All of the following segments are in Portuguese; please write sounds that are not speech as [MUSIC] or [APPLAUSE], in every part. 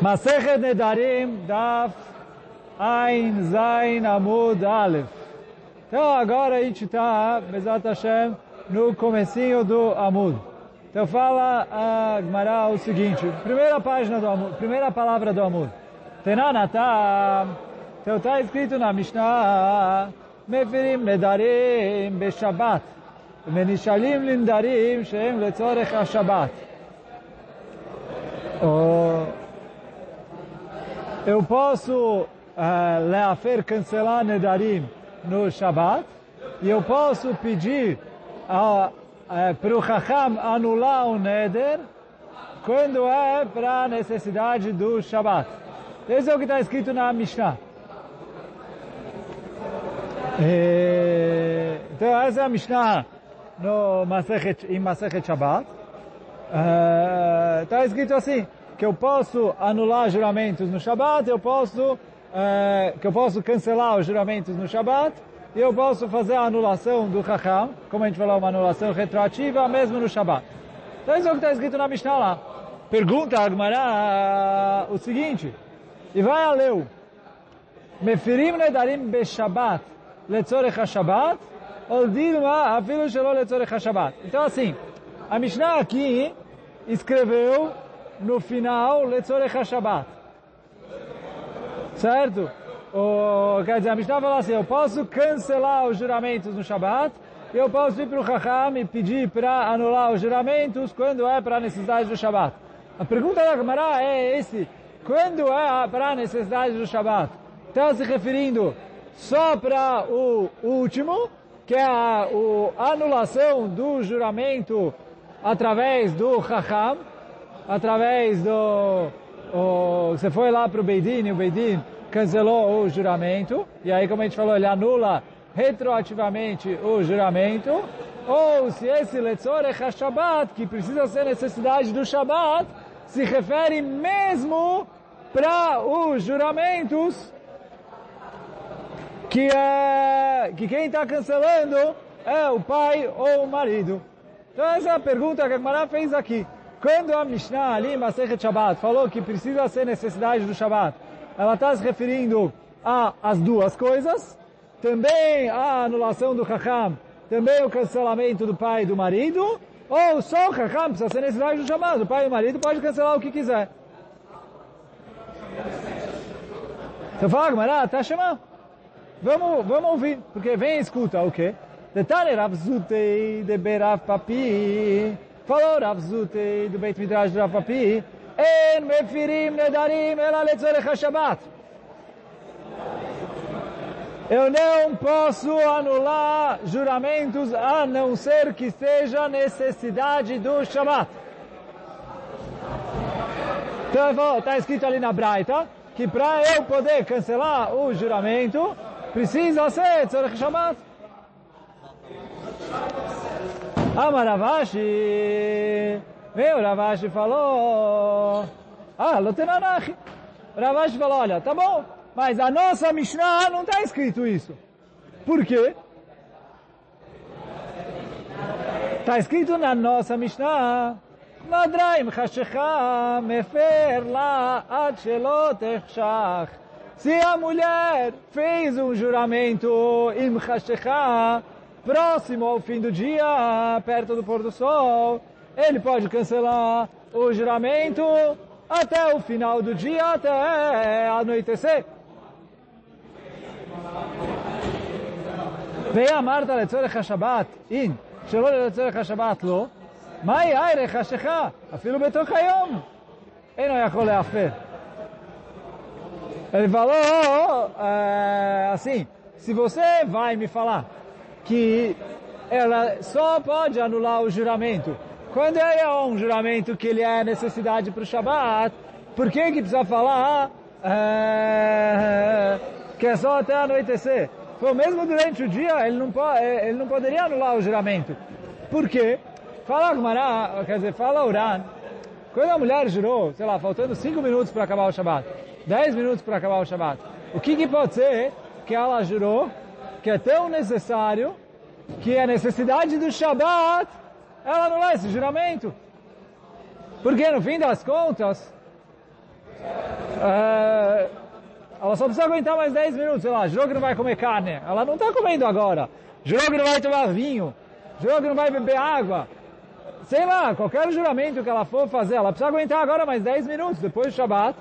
Masechet Nedarim Daf Ein Zain Amud Aleph. Então agora a gente está, Bezat Hashem, no comecinho do Amud. Então fala a Gemara o seguinte, primeira página do Amud, primeira palavra do Amud. Tenanata, então está escrito na Mishnah, Mefirim Nedarim Beshabbat, Menishalim Lindarim Shem Letzorech HaShabbat. Eu posso uh, leafer cancelar Nedarim no Shabbat e eu posso pedir uh, uh, para o Chacham anular o Neder quando é para a necessidade do Shabbat. Esse é o que está escrito na Mishnah. E, então essa é a Mishnah no Masechet, em Masechet Shabbat. Está escrito assim, que eu posso anular juramentos no Shabat, eu posso, é, que eu posso cancelar os juramentos no Shabat, e eu posso fazer a anulação do Chacham, como a gente falou, uma anulação retroativa, mesmo no Shabat. Então isso é o que está escrito na Mishnah lá. Pergunta a Agmará o seguinte, e vai a leu, Mefirim nedarim beshabat letzorech ha-shabat, ou dilma afilu shelo letzorech ha-shabat. Então assim, a Mishnah aqui escreveu no final Letzorech HaShabbat. Certo? O, quer dizer, a Mishnah fala assim, eu posso cancelar os juramentos no Shabbat, e eu posso ir para o Chacham e pedir para anular os juramentos quando é para a necessidade do Shabbat. A pergunta da Gemara é esse, quando é para a necessidade do Shabbat? Está se referindo só para o último, que é a, a anulação do juramento através do Chacham, através do... O, você foi lá para o Beidin e o Beidin cancelou o juramento, e aí como a gente falou, ele anula retroativamente o juramento, ou se esse Letzorech HaShabbat, que precisa ser necessidade do Shabbat, se refere mesmo para os juramentos que, é, que quem está cancelando é o pai ou o marido. Então essa é a pergunta que a Gemara fez aqui. Quando a Mishnah ali, Masechet Shabbat, falou que precisa ser necessidade do Shabbat, ela está se referindo a as duas coisas, também a anulação do Chacham, também o cancelamento do pai e do marido, ou só o Chacham precisa ser necessidade do Shabbat, o pai e o marido pode cancelar o que quiser. Você fala, Gemara, tá chamando? Vamos, vamos ouvir, porque vem e escuta o quê? Detalhe Rav Zutei Papi. Falou Rav do Beit Midrash de Rav Papi. En mefirim nedarim ela letzorech HaShabbat. Eu não posso anular juramentos a não ser que seja necessidade do Shabbat. Então, está escrito ali na Braita que para eu poder cancelar o juramento, precisa ser Tzorech Shabbat. Ama Ravashi, meu Ravashi falou, ah, Lotenanachi. Ravashi falou, olha, tá bom, mas a nossa Mishnah não está escrito isso. Por quê? Está escrito na nossa Mishnah. Se a mulher fez um juramento im Chashecha, próximo ao fim do dia, perto do pôr do sol, ele pode cancelar o juramento até o final do dia, até anoitecer. ואמרת לצורך השבת, אין, שלא לצורך השבת לא, מהי הערך השכה? אפילו בתוך היום. אינו יכול להפר. Ele falou é, assim, se você vai me falar que ela só pode anular o juramento quando é um juramento que ele é necessidade para o Shabat, por que que precisa falar é, que é só até anoitecer? Foi mesmo durante o dia, ele não, pode, ele não poderia anular o juramento. Por quê? Fala quer dizer, fala Uran, quando a mulher jurou, sei lá, faltando 5 minutos para acabar o Shabat, 10 minutos para acabar o Shabat, o que, que pode ser que ela jurou que é tão necessário que a necessidade do Shabat, ela não é esse juramento? Porque no fim das contas, é, ela só precisa aguentar mais 10 minutos, sei lá, jurou que não vai comer carne. Ela não está comendo agora. Jurou que não vai tomar vinho. Jurou que não vai beber água. Sei lá, qualquer juramento que ela for fazer, ela precisa aguentar agora mais 10 minutos, depois do Shabat.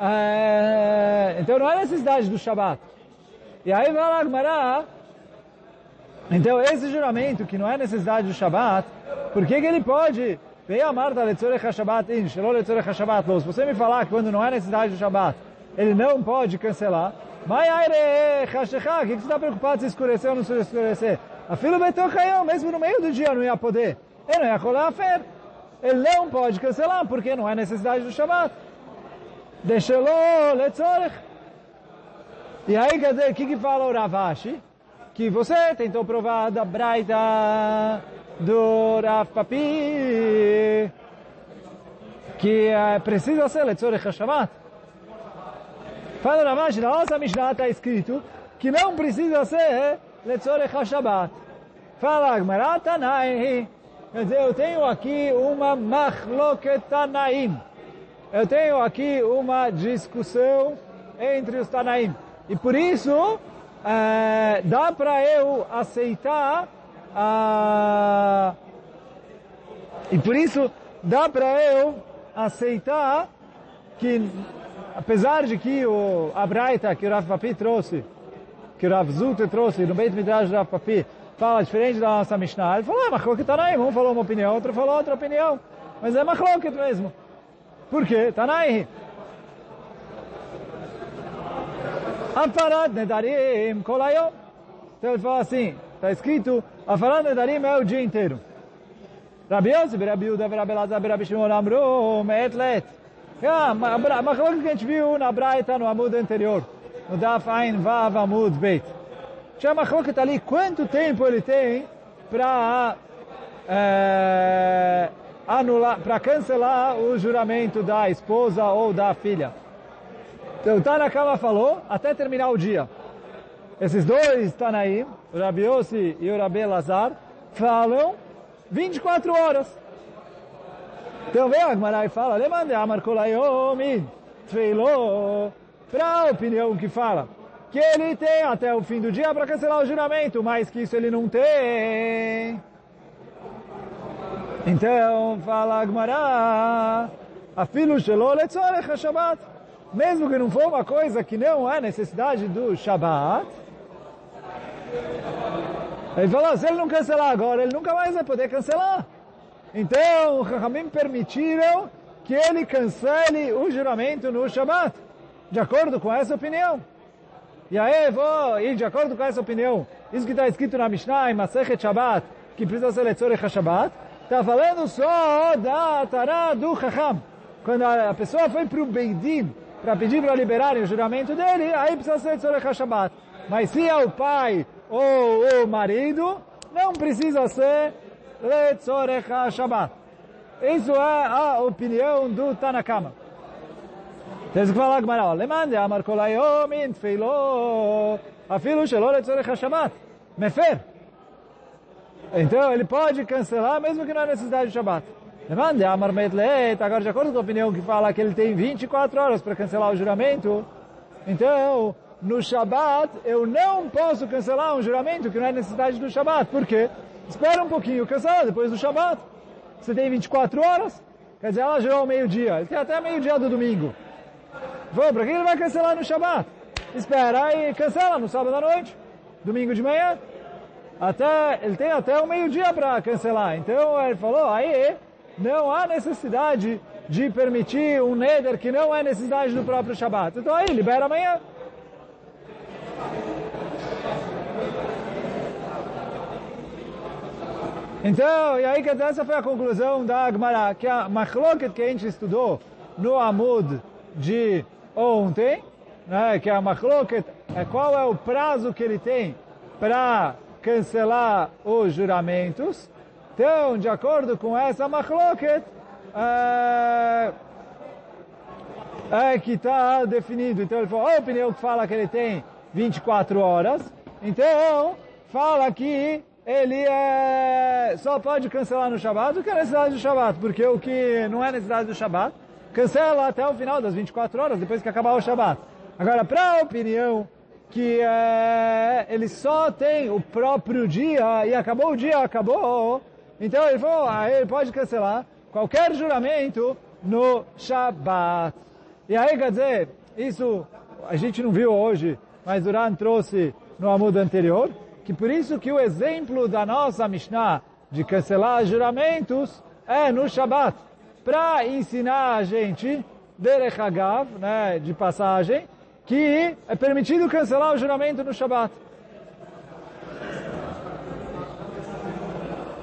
É, então não é necessidade do Shabat. E aí vai lá, Gmará. Então esse juramento, que não é necessidade do Shabat, por que, que ele pode Vei a Marta letzorech ha-Shabbat in, shelo letzorech ha-Shabbat lo. Se você me falar que quando não é necessidade do Shabbat, ele não pode cancelar, Mai aire chashecha, o que você está preocupado se escurecer ou não se escurecer? A fila betocaião, mesmo no meio do dia não ia poder. Ele não ia colar a fé. Ele não pode cancelar, porque não é necessidade do Shabbat. Deixa-lo letzorech. E aí, quer dizer, o que, que fala o Ravashi? Que você tentou provar da Braita do Rav Papi, que é, precisa ser Letzorech HaShabat. Fala Ravash, na nossa Mishnah está escrito que não precisa ser Letzorech HaShabat. Fala Gmará Tanai, quer dizer, eu tenho aqui uma Machloket Tanaim. Eu tenho aqui uma discussão entre os Tanaim. E por isso, é, dá para eu aceitar ah, e por isso dá para eu aceitar que, apesar de que o Abraita que o Rav Papi trouxe, que o Rav Zuter trouxe no Beit Midrash do Rav Papi, fala diferente da nossa Mishnah, ele falou, é Machloket Tanaim, um falou uma opinião, outro falou outra opinião, mas é Machloket mesmo. Por quê? Tanaim. Afarad Nedarim Kolayom. Então ele fala assim, está escrito Afalat Nedarim é o dia inteiro. Rabi Yosef, Rabi Yuda, Rabi Lazar, Rabi Shimon Amru, Me'et Let. A machlok que a gente viu na Braita, no Amud anterior, no Daf Ein Vav Amud Beit. Tinha a machlok ali, quanto tempo ele tem para é, anular, para cancelar o juramento da esposa ou da filha. Então, Tanakama falou, até terminar o dia. Esses dois Tanaim, o Rabi Yossi e o Rabi Lazar, falam 24 horas. Então vem a Agmará e fala, Lemande Amar Kolayomi, Tfeilo, para a opinião que fala, que ele tem até o fim do dia para cancelar o juramento, mas que isso ele não tem. Então, fala Agmará, Afilu Shelo Letzorech Shabbat. Mesmo que não for uma coisa que não há necessidade do Shabbat, ele falou, se ele não cancelar agora, ele nunca mais vai poder cancelar. Então, os Rahamim permitiram que ele cancele o juramento no Shabbat, de acordo com essa opinião. E aí, vou, e de acordo com essa opinião, isso que está escrito na Mishnah, em Masechet Shabbat, que precisa ser Letzorech Shabbat, está falando só da Tará do Chacham. Quando a pessoa foi para o Beidin, para pedir para liberarem o juramento dele, aí precisa ser Letzorech Shabbat. Mas se é o pai ou o marido, não precisa ser Letzorech Shabbat. Isso é a opinião do Tanakama. Tem que falar Gmará, Lemande amar kolayom in tfeilo, afilo shelo letzorech Shabbat. Mefer. Então ele pode cancelar mesmo que não há necessidade de Shabbat. Lemande amar metlet, agora de acordo com a opinião que fala que ele tem 24 horas para cancelar o juramento, então no Shabat, eu não posso cancelar um juramento que não é necessidade do Shabat. Por quê? Espera um pouquinho, cancela depois do Shabat. Você tem 24 horas, quer dizer, ela jurou meio-dia. Ele tem até meio-dia do domingo. Vou, para que ele vai cancelar no Shabat? Espera e cancela no sábado à noite, domingo de manhã. Até, ele tem até o meio-dia para cancelar. Então ele falou, aí não há necessidade de permitir um neder que não é necessidade do próprio Shabat. Então aí, libera amanhã. Então, e aí que essa foi a conclusão da Agmará, que a machloket que a gente estudou no Amud de ontem, né, que a machloket é qual é o prazo que ele tem para cancelar os juramentos. Então, de acordo com essa machloket, é, é que está definido. Então, ele falou, a opinião que fala que ele tem 24 horas, então, fala que ele é, só pode cancelar no Shabat o que é necessidade do Shabat, porque o que não é necessidade do Shabat, cancela até o final das 24 horas, depois que acabar o Shabat. Agora, para a opinião que é, ele só tem o próprio dia e acabou o dia, acabou, então ele falou, ah, ele pode cancelar qualquer juramento no Shabat. E aí, quer dizer, isso a gente não viu hoje, mas Duran trouxe no Amud anterior, que por isso que o exemplo da nossa Mishnah de cancelar juramentos é no Shabat, para ensinar a gente, Derech né, de passagem, que é permitido cancelar o juramento no Shabat.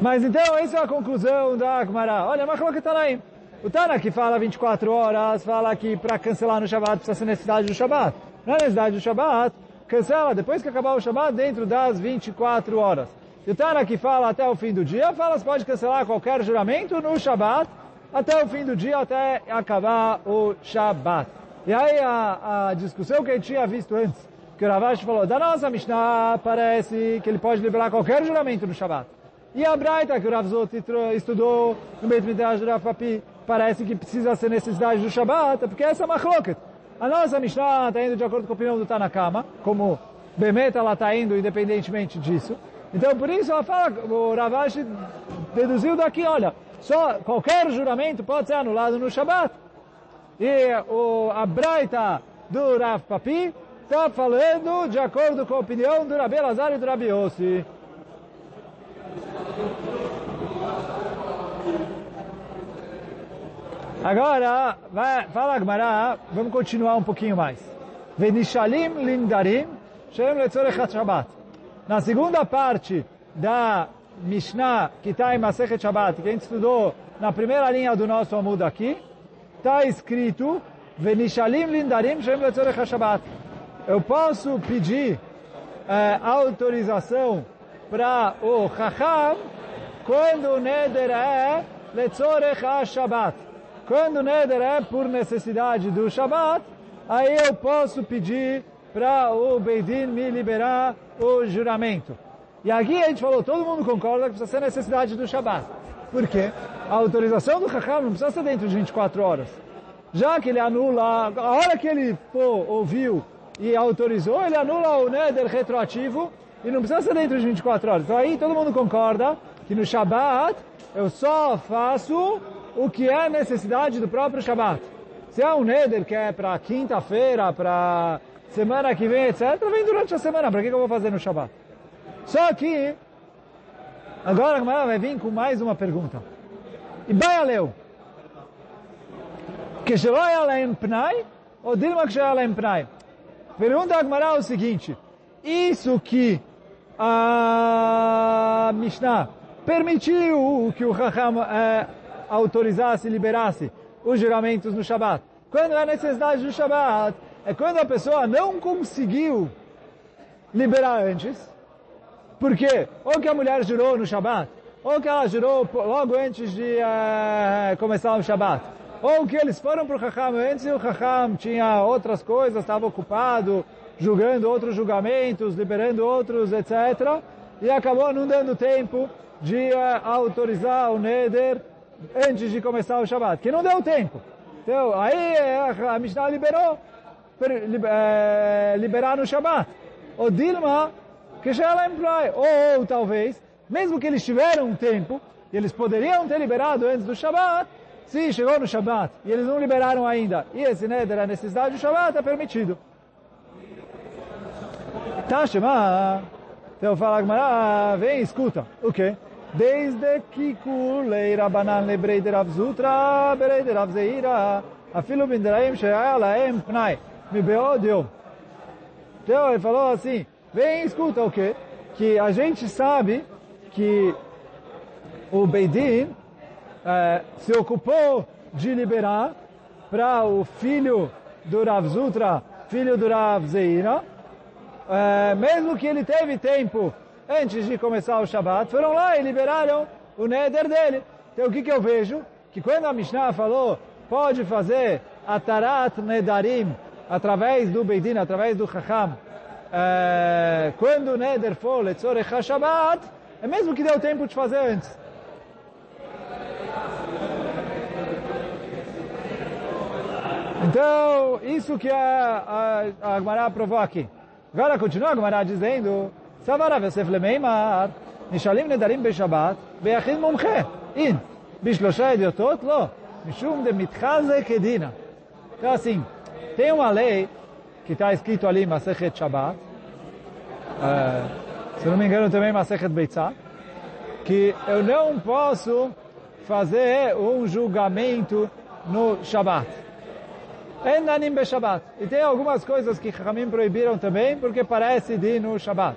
Mas então, essa é a conclusão da Agmará. Olha, como que está aí? O Tana que fala 24 horas, fala que para cancelar no Shabat precisa ser necessidade do Shabat. Não é necessidade do Shabat, cancela depois que acabar o Shabat dentro das 24 horas. E o Tana que fala até o fim do dia, fala que pode cancelar qualquer juramento no Shabat até o fim do dia, até acabar o Shabat. E aí a, a discussão que a gente tinha visto antes, que o Ravash falou, da nossa Mishnah parece que ele pode liberar qualquer juramento no Shabat. E a Braita, que o Rav estudou no Beit Midrash do Rav Papi, parece que precisa ser necessidade do Shabat, porque essa é uma machloket. A nossa Mishnah está indo de acordo com a opinião do Tanakama, como Bemet ela está indo independentemente disso. Então, por isso, ela fala, o Ravash deduziu daqui, olha, só qualquer juramento pode ser anulado no Shabat. E o, a Braita do Rav Papi está falando de acordo com a opinião do Rabi Lazar e do Rabi Ossi. Agora, vai, fala Agmará, vamos continuar um pouquinho mais. Venishalim lindarim, shem letzorech Shabbat. Na segunda parte da Mishnah que está em Masechet Shabbat, que a gente estudou na primeira linha do nosso Amud aqui, está escrito Venishalim lindarim shem letzorech Shabbat. Eu posso pedir é, autorização para o Chacham quando o Neder é letzorech Shabbat. Quando o Neder é por necessidade do Shabbat, aí eu posso pedir para o Beidin me liberar o juramento. E aqui a gente falou, todo mundo concorda que precisa ser necessidade do Shabbat. Por quê? A autorização do Chacham não precisa ser dentro de 24 horas. Já que ele anula, a hora que ele pô, ouviu e autorizou, ele anula o Neder retroativo e não precisa ser dentro de 24 horas. Então aí todo mundo concorda que no Shabbat eu só faço o que é necessidade do próprio Shabbat. Se é um Neder que é para quinta-feira, para semana que vem, etc., vem durante a semana. Para que, que eu vou fazer no Shabbat? Só que, agora a vai vir com mais uma pergunta. E Baialeu? Pergunta a Gemara o seguinte, isso que a Mishnah permitiu que o Raham é, autorizasse e liberasse os juramentos no Shabat. Quando é necessidade do Shabat, é quando a pessoa não conseguiu liberar antes, porque ou que a mulher jurou no Shabat, ou que ela jurou logo antes de uh, começar o Shabat, ou que eles foram para o Chacham antes e o Chacham tinha outras coisas, estava ocupado, julgando outros julgamentos, liberando outros, etc. E acabou não dando tempo de uh, autorizar o Neder antes de começar o Shabat, que não deu tempo. Então, aí a Mishnah liberou, eh, liberar no Shabat. O Dilma que já employ. Ou, talvez, mesmo que eles tiveram um tempo, eles poderiam ter liberado antes do Shabat, se chegou no Shabat e eles não liberaram ainda, e esse Neder, a necessidade do Shabat, é permitido. Tá, Shema. Então fala Gmará, vem, escuta. O quê? Desde que kulei Rabanan lebrei de Rav Zutra, berei de Rav Zeira, afilo binderaim she'aya laem pnai, mi beod yom. Então ele falou assim, Vem escuta o quê? Que a gente sabe que o Beidin é, se ocupou de liberar para o filho do Rav Zutra, filho do Rav Zeira, é, mesmo que ele teve tempo antes de começar o Shabat, foram lá e liberaram o Neder dele. Então o que, que eu vejo? Que quando a Mishnah falou, pode fazer Atarat Nedarim através do Beidin, através do Chacham, é, quando o Neder for Letzorech HaShabbat, é mesmo que deu tempo de fazer antes. Então, isso que a, a, a Gemara provou aqui. Agora continua a Gemara dizendo, Savara Yosef Lemeimar, Nishalim Nedarim Beshabbat, Beachid Mumche, In, Bishlosha Ediotot, Lo, Mishum de Mitchaze Kedina. Então assim, tem uma lei que está escrito ali, Masechet Shabbat, uh, se não me engano também Masechet Beitzah, que eu não posso fazer um julgamento no Shabbat. Endanim be Shabbat. E tem algumas coisas que Ramim proibiram também, porque parece de no Shabbat.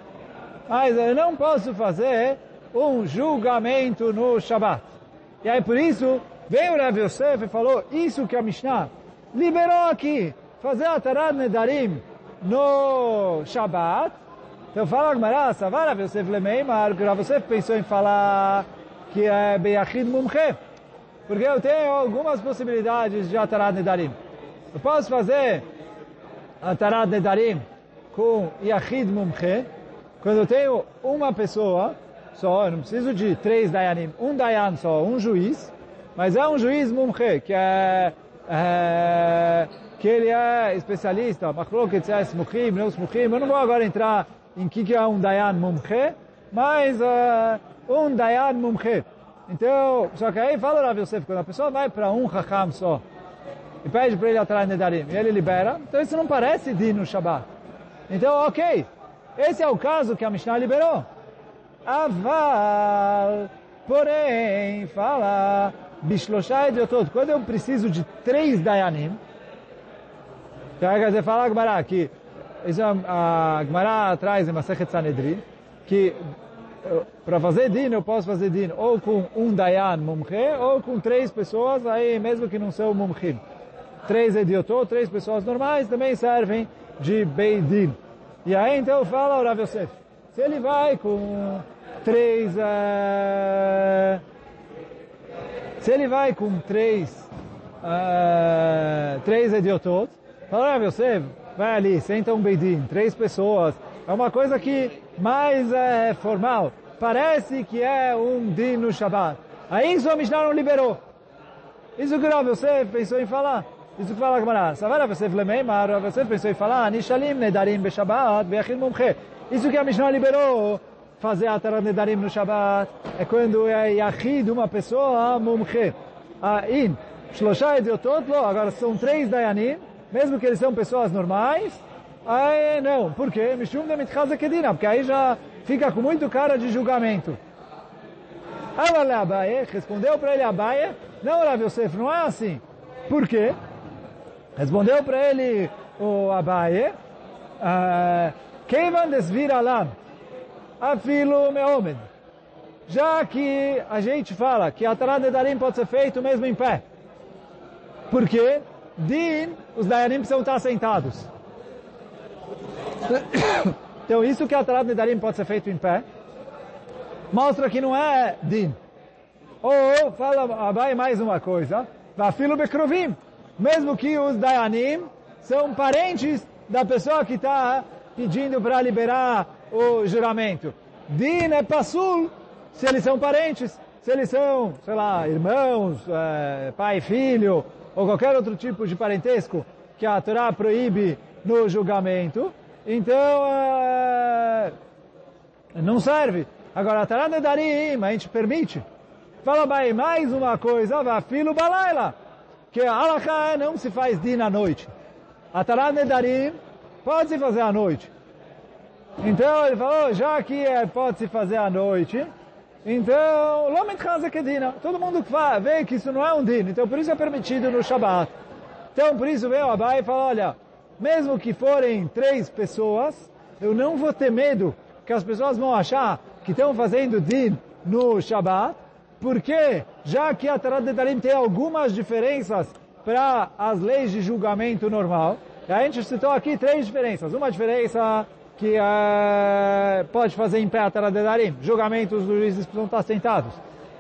Mas eu não posso fazer um julgamento no Shabbat. E aí por isso, veio o Rav Yosef e falou, isso que a Mishnah liberou aqui, fazer a Tarad Nedarim no Shabbat. Então fala a Gemara, Savar Rav Yosef Lemeimar, que Rav Yosef pensou em falar que é Beyachid Mumche. Porque eu tenho algumas possibilidades de Atarad Nedarim. Eu posso fazer Atarad Nedarim com Yachid Mumche, quando eu tenho uma pessoa só, eu não preciso de três Dayanim, um Dayan só, um juiz, mas é um juiz Mumche, que é, é que ele é especialista, Machloket, Smuchim, não Smuchim, eu não vou agora entrar em que, que é um Dayan Mumche, mas uh, um Dayan Mumche. Então, só que aí fala Rav Yosef, quando a pessoa vai para um Hakam só, e pede para ele atrás Nedarim, e ele libera, então isso não parece de no Shabbat. Então, ok, esse é o caso que a Mishnah liberou. Aval, porém, fala, Bishlosha Ediotot, quando eu preciso de três Dayanim, então quer dizer, fala Agmará, que isso é a Agmará traz em Masechet Sanedrin, que para fazer din, eu posso fazer din ou com um dayan mumche, ou com três pessoas, aí mesmo que não são mumchim. Três ediotot, três pessoas normais também servem de beidin. E aí então fala o Rav Yosef, se ele vai com três, uh, se ele vai com três, uh, três ediotot, fala Rav Yosef, vai ali, senta um beidin, três pessoas, é uma coisa que mais é formal. Parece que é um din no Shabbat. Aí isso a Mishnah não liberou. Isso que Rav Yosef pensou em falar. Isso que fala a Gemara. Savar Rav Yosef lemeimar, Rav Yosef pensou em falar, Nishalim nedarim be Shabbat, be'achim mumche. Isso que a Mishnah liberou, fazer a Tarat nedarim no Shabbat, é quando é yachid uma pessoa, mumche. In, shlosha ediotot, agora são três dayanim, mesmo que eles são pessoas normais, Aí não, por quê? Mishum de mitchaza kedina, porque aí já fica com muito cara de julgamento. Avale Abaye, respondeu para ele Abaye, não Rav Yosef, não é assim. Por quê? Respondeu para ele o Abaye, Keivan desvir alam, afilo meomed. Já que a gente fala que a Tará de Darim pode ser feito mesmo em pé. Por quê? Din, os Dayanim precisam estar sentados. [COUGHS] Então isso que a Tarat Nedarim pode ser feito em pé, mostra que não é din. Ou, fala Abai mais uma coisa, Vafilo Bekrovim, mesmo que os Dayanim são parentes da pessoa que está pedindo para liberar o juramento. Din é Passul, se eles são parentes, se eles são, sei lá, irmãos, é, pai e filho, ou qualquer outro tipo de parentesco que a Torá proíbe no julgamento, então, é, não serve. Agora, a Tará Nedarim, a gente permite. Fala bem, mais uma coisa, vá filo balaila, que a Alaká não se faz dia na noite. A Tará Nedarim pode se fazer à noite. Então, ele falou, já que é, pode se fazer à noite, então, Lomit Kedina. Todo mundo vê que isso não é um din, então por isso é permitido no Shabat. Então, por isso veio Abai e falou, olha, mesmo que forem três pessoas, eu não vou ter medo que as pessoas vão achar que estão fazendo din no Shabbat, porque já que a Tarat Dedarim tem algumas diferenças para as leis de julgamento normal, a gente citou aqui três diferenças. Uma diferença que uh, pode fazer em pé a Tarat Dedarim, julgamentos dos juízes precisam estar sentados.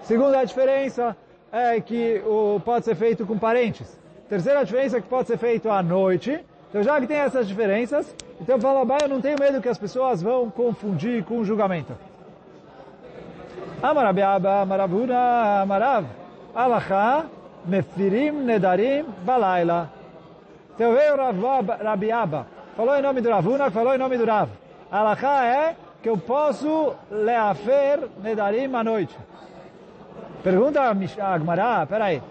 Segunda diferença é que o, pode ser feito com parentes. Terceira diferença é que pode ser feito à noite. Então já que tem essas diferenças, então fala, eu não tenho medo que as pessoas vão confundir com o julgamento. Amarabiaba, Amaravuna, Amarav, Alacha, Mefirim, Nedarim, Balaila. Então veio Rabi Abba, falou em nome do Ravuna, falou em nome do Rav. A Alaha é que eu posso leafer nedarim à noite. Pergunta a Agmará, peraí.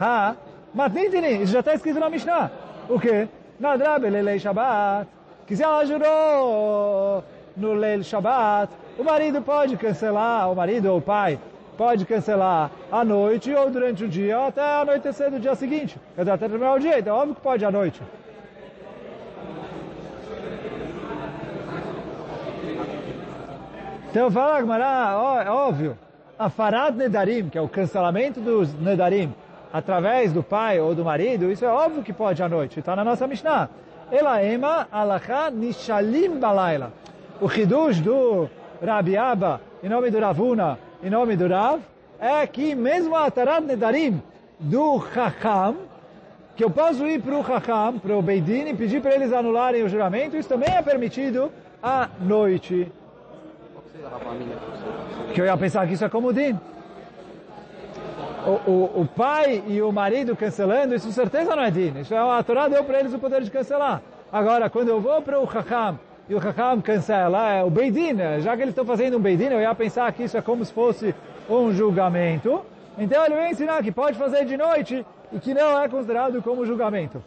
Ha, matnitini, isso já está escrito na Mishnah. O quê? Nadrabe lelei Shabbat. Que se ela jurou no Leil Shabbat, o marido pode cancelar, o marido ou o pai pode cancelar à noite ou durante o dia ou até anoitecer do dia seguinte. Até terminar o dia, então óbvio que pode à noite. Então fala Gmará, é óbvio, a farad nedarim, que é o cancelamento dos nedarim, através do pai ou do marido, isso é óbvio que pode à noite, está na nossa Mishnah. Ela ema alacha nishalim balayla. O chidush do Rabi Abba, em nome do Ravuna, em nome do Rav, é que mesmo a Tarat Nedarim do Chacham, que eu posso ir para o Chacham, para o Beidin, e pedir para eles anularem o juramento, isso também é permitido à noite. Que eu ia pensar que isso é como Din. O, o, o, pai e o marido cancelando, isso certeza não é Din. Isso é, a Torá deu para eles o poder de cancelar. Agora, quando eu vou para o Chacham e o Chacham cancela, é o Beidin, já que eles estão fazendo um Beidin, eu ia pensar que isso é como se fosse um julgamento. Então ele vai ensinar que pode fazer de noite e que não é considerado como julgamento.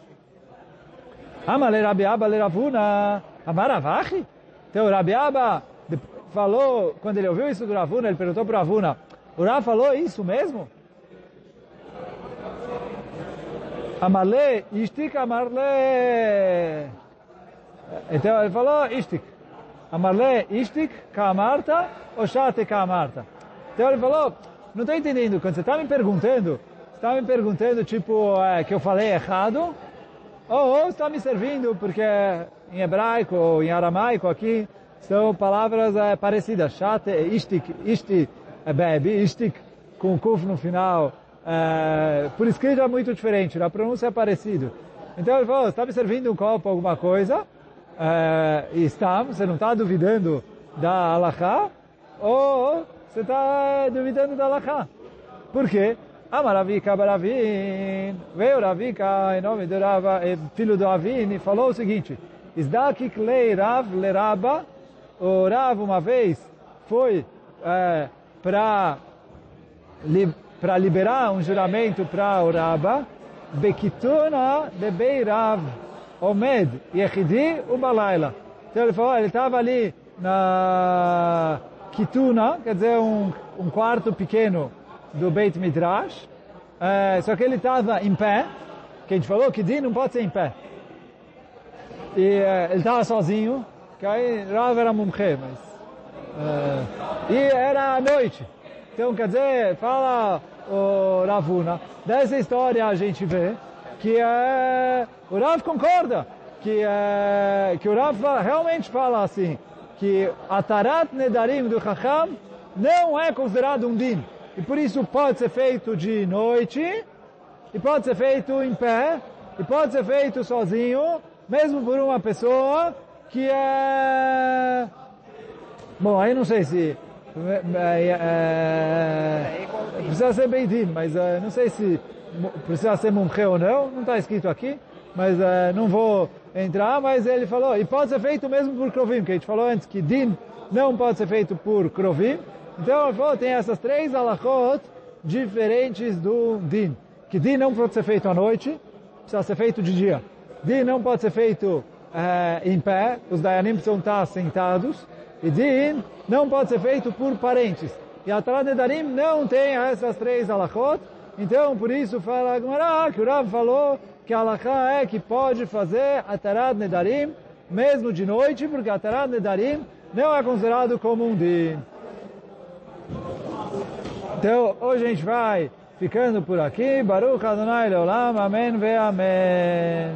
Amale Rabiaba Leravuna Amaravachi? Então Rabiaba falou, quando ele ouviu isso do Ravuna, ele perguntou para o Ravuna, o Rav falou isso mesmo? Amale, Ishtik Amarle então ele falou, istik. Amarle istik kamarta ou shate kamarta. Então ele falou, não estou entendendo, quando você está me perguntando, está me perguntando tipo é, que eu falei errado, ou, ou está me servindo porque em hebraico ou em aramaico aqui são palavras é, parecidas. Shate e istik, isti é bebe, istik com kuf no final. É, por escrito é muito diferente, a pronúncia é parecido. Então ele falou, está me servindo um copo, alguma coisa, é, está, você não está duvidando da Alaha, ou você está duvidando da Alaha. Por quê? Amaravika Baravin, veio Ravika em nome do Rava, filho do Avin, e falou o seguinte, Isdakik lei Rav leraba, o Rav uma vez foi é, para li, para liberar um juramento para o Raba, Bekituna de Beirav, Omed Yechidi Ubalaila. Então ele falou, ele estava ali na Kituna, quer dizer, um, um quarto pequeno do Beit Midrash, é, só que ele estava em pé, que a gente falou Din não pode ser em pé. E é, ele estava sozinho, que aí Rav era mumche, mas... É, e era à noite. Então, quer dizer, fala o Ravuna, dessa história a gente vê que é, o Rav concorda, que, é, que o Rav realmente fala assim, que a Tarat Nedarim do Chacham não é considerado um din. E por isso pode ser feito de noite, e pode ser feito em pé, e pode ser feito sozinho, mesmo por uma pessoa que é... Bom, aí não sei se... É, é, precisa ser bem din, mas é, não sei se precisa ser mumche ou não, não está escrito aqui, mas uh, não vou entrar, mas ele falou, e pode ser feito mesmo por Krovim, que a gente falou antes que Din não pode ser feito por Krovim, então ele falou, tem essas três alachot diferentes do Din, que Din não pode ser feito à noite, precisa ser feito de dia. Din não pode ser feito uh, em pé, os Dayanim precisam estar sentados, e Din não pode ser feito por parentes. E a Torá Nedarim não tem essas três alachot, então, por isso fala Agmará que o Rav falou que a Alaká é que pode fazer Atarat Nedarim mesmo de noite, porque Atarat Nedarim não é considerado como um din. Então, hoje a gente vai ficando por aqui. Baruch Adonai Leolam. Amém ve Amém.